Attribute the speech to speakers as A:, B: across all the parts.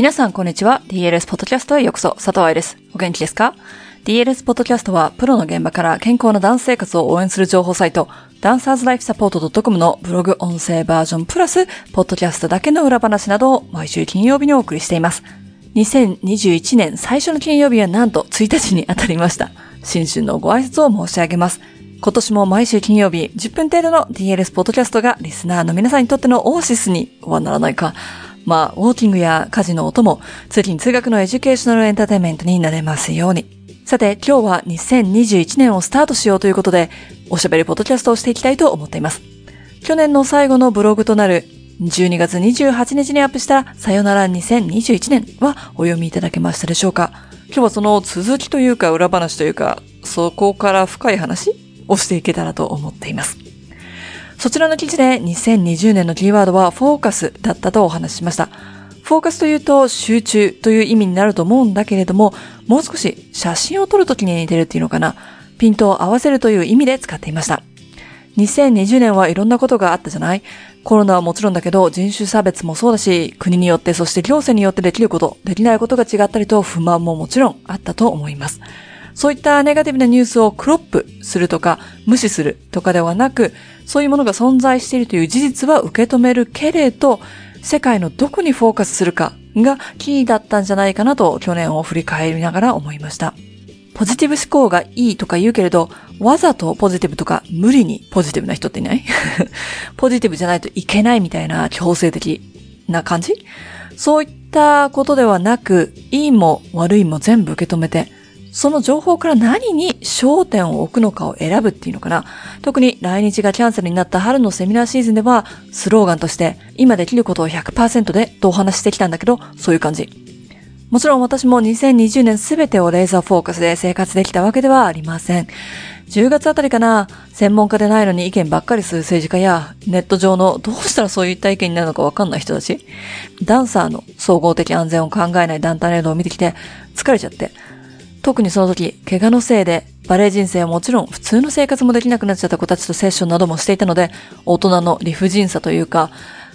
A: 皆さん、こんにちは。DLS ポッドキャストへようこそ、佐藤愛です。お元気ですか ?DLS ポッドキャストは、プロの現場から健康なダンス生活を応援する情報サイト、ダンサーズライフサポート .com のブログ音声バージョンプラス、ポッドキャストだけの裏話などを毎週金曜日にお送りしています。2021年最初の金曜日はなんと1日に当たりました。新春のご挨拶を申し上げます。今年も毎週金曜日10分程度の DLS ポッドキャストがリスナーの皆さんにとってのオーシスにはならないか。まあ、ウォーキングや家事の音も、通勤通学の educational entertainment になれますように。さて、今日は2021年をスタートしようということで、おしゃべりポッドキャストをしていきたいと思っています。去年の最後のブログとなる12月28日にアップしたさよなら2021年はお読みいただけましたでしょうか今日はその続きというか裏話というか、そこから深い話をしていけたらと思っています。そちらの記事で2020年のキーワードはフォーカスだったとお話ししました。フォーカスというと集中という意味になると思うんだけれども、もう少し写真を撮るときに似てるっていうのかな。ピントを合わせるという意味で使っていました。2020年はいろんなことがあったじゃない？コロナはもちろんだけど人種差別もそうだし、国によってそして行政によってできること、できないことが違ったりと不満ももちろんあったと思います。そういったネガティブなニュースをクロップするとか無視するとかではなく、そういうものが存在しているという事実は受け止めるけれど、世界のどこにフォーカスするかがキーだったんじゃないかなと去年を振り返りながら思いました。ポジティブ思考がいいとか言うけれど、わざとポジティブとか無理にポジティブな人っていない？ポジティブじゃないといけないみたいな強制的な感じ？そういったことではなく、いいも悪いも全部受け止めて、その情報から何に焦点を置くのかを選ぶっていうのかな。特に来日がキャンセルになった春のセミナーシーズンでは、スローガンとして、今できることを100%でとお話してきたんだけど、そういう感じ。もちろん私も2020年すべてをレーザーフォーカスで生活できたわけではありません。10月あたりかな、専門家でないのに意見ばっかりする政治家や、ネット上のどうしたらそういった意見になるのかわかんない人たち、ダンサーの総合的安全を考えない団体などを見てきて疲れちゃって、特にその時、怪我のせいで、バレエ人生はもちろん普通の生活もできなくなっちゃった子たちとセッションなどもしていたので、大人の理不尽さというか、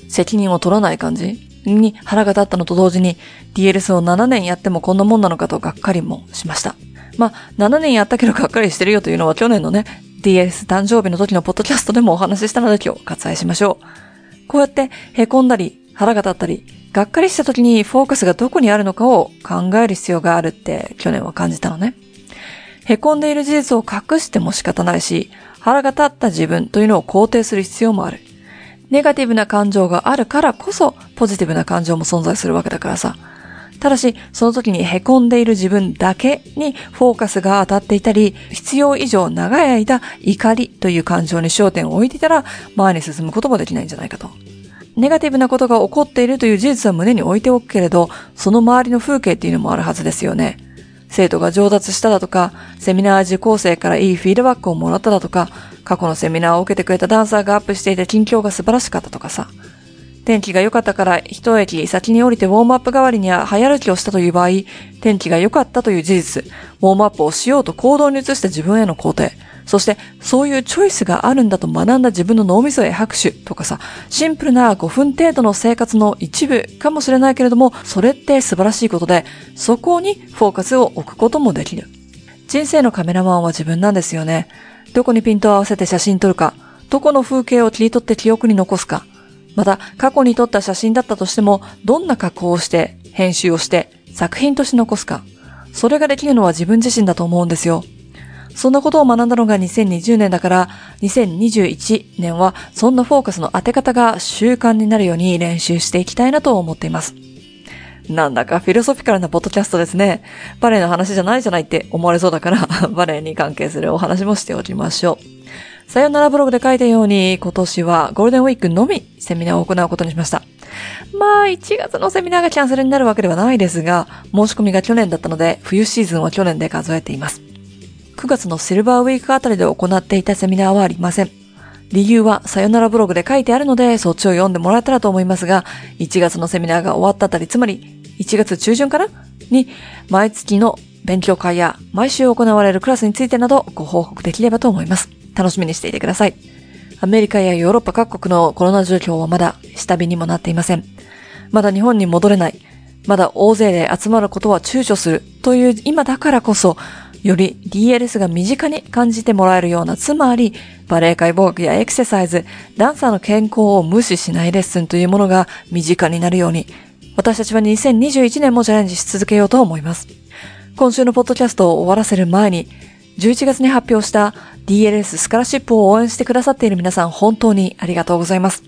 A: 責任を取らない感じに腹が立ったのと同時に、DLS を7年やってもこんなもんなのかとがっかりもしました。まあ、7年やったけどがっかりしてるよというのは去年のね、DLS 誕生日の時のポッドキャストでもお話ししたので今日割愛しましょう。こうやって凹んだり、腹が立ったり、がっかりした時にフォーカスがどこにあるのかを考える必要があるって去年は感じたのね。凹んでいる事実を隠しても仕方ないし、腹が立った自分というのを肯定する必要もある。ネガティブな感情があるからこそ、ポジティブな感情も存在するわけだからさ。ただし、その時に凹んでいる自分だけにフォーカスが当たっていたり、必要以上長い間怒りという感情に焦点を置いていたら、前に進むこともできないんじゃないかと。ネガティブなことが起こっているという事実は胸に置いておくけれど、その周りの風景っていうのもあるはずですよね。生徒が上達しただとか、セミナー受講生からいいフィードバックをもらっただとか、過去のセミナーを受けてくれたダンサーがアップしていた近況が素晴らしかったとかさ。天気が良かったから一駅先に降りてウォームアップ代わりには早歩きをしたという場合、天気が良かったという事実、ウォームアップをしようと行動に移した自分への肯定、そして、そういうチョイスがあるんだと学んだ自分の脳みそへ拍手とかさ、シンプルな5分程度の生活の一部かもしれないけれども、それって素晴らしいことで、そこにフォーカスを置くこともできる。人生のカメラマンは自分なんですよね。どこにピントを合わせて写真撮るか、どこの風景を切り取って記憶に残すか、また過去に撮った写真だったとしても、どんな加工をして、編集をして、作品として残すか。それができるのは自分自身だと思うんですよ。そんなことを学んだのが2020年だから、2021年はそんなフォーカスの当て方が習慣になるように練習していきたいなと思っています。なんだかフィロソフィカルなポッドキャストですね。バレエの話じゃないじゃないって思われそうだから バレエに関係するお話もしておきましょう。さよならブログで書いたように、今年はゴールデンウィークのみセミナーを行うことにしました。まあ、1月のセミナーがキャンセルになるわけではないですが、申し込みが去年だったので、冬シーズンは去年で数えています。9月のシルバーウィークあたりで行っていたセミナーはありません。理由はさよならブログで書いてあるので、そっちを読んでもらえたらと思いますが、1月のセミナーが終わったあたり、つまり1月中旬からに、毎月の勉強会や毎週行われるクラスについてなどご報告できればと思います。楽しみにしていてください。アメリカやヨーロッパ各国のコロナ状況はまだ下火にもなっていません。まだ日本に戻れない。まだ大勢で集まることは躊躇するという今だからこそ、より DLS が身近に感じてもらえるような、つまり、バレエ解剖学やエクササイズ、ダンサーの健康を無視しないレッスンというものが身近になるように、私たちは2021年もチャレンジし続けようと思います。今週のポッドキャストを終わらせる前に、11月に発表した DLS スカラシップを応援してくださっている皆さん本当にありがとうございます。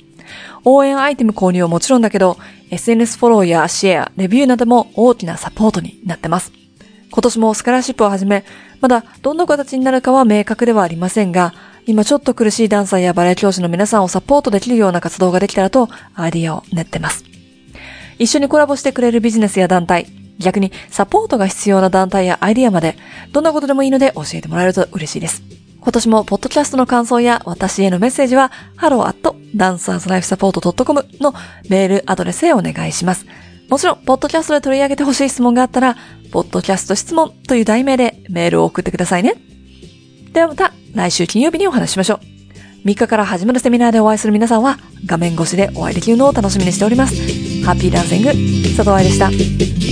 A: 応援アイテム購入はもちろんだけど、SNS フォローやシェア、レビューなども大きなサポートになってます。今年もスカラシップをはじめ、まだどんな形になるかは明確ではありませんが、今ちょっと苦しいダンサーやバレエ教師の皆さんをサポートできるような活動ができたらとアイディアを練ってます。一緒にコラボしてくれるビジネスや団体、逆にサポートが必要な団体やアイディアまで、どんなことでもいいので教えてもらえると嬉しいです。今年もポッドキャストの感想や私へのメッセージは、hello.dancerslifesupport.com のメールアドレスへお願いします。もちろん、ポッドキャストで取り上げてほしい質問があったら、ポッドキャスト質問という題名でメールを送ってくださいね。ではまた来週金曜日にお話ししましょう。3日から始まるセミナーでお会いする皆さんは画面越しでお会いできるのを楽しみにしております。ハッピーダンシング、佐藤愛でした。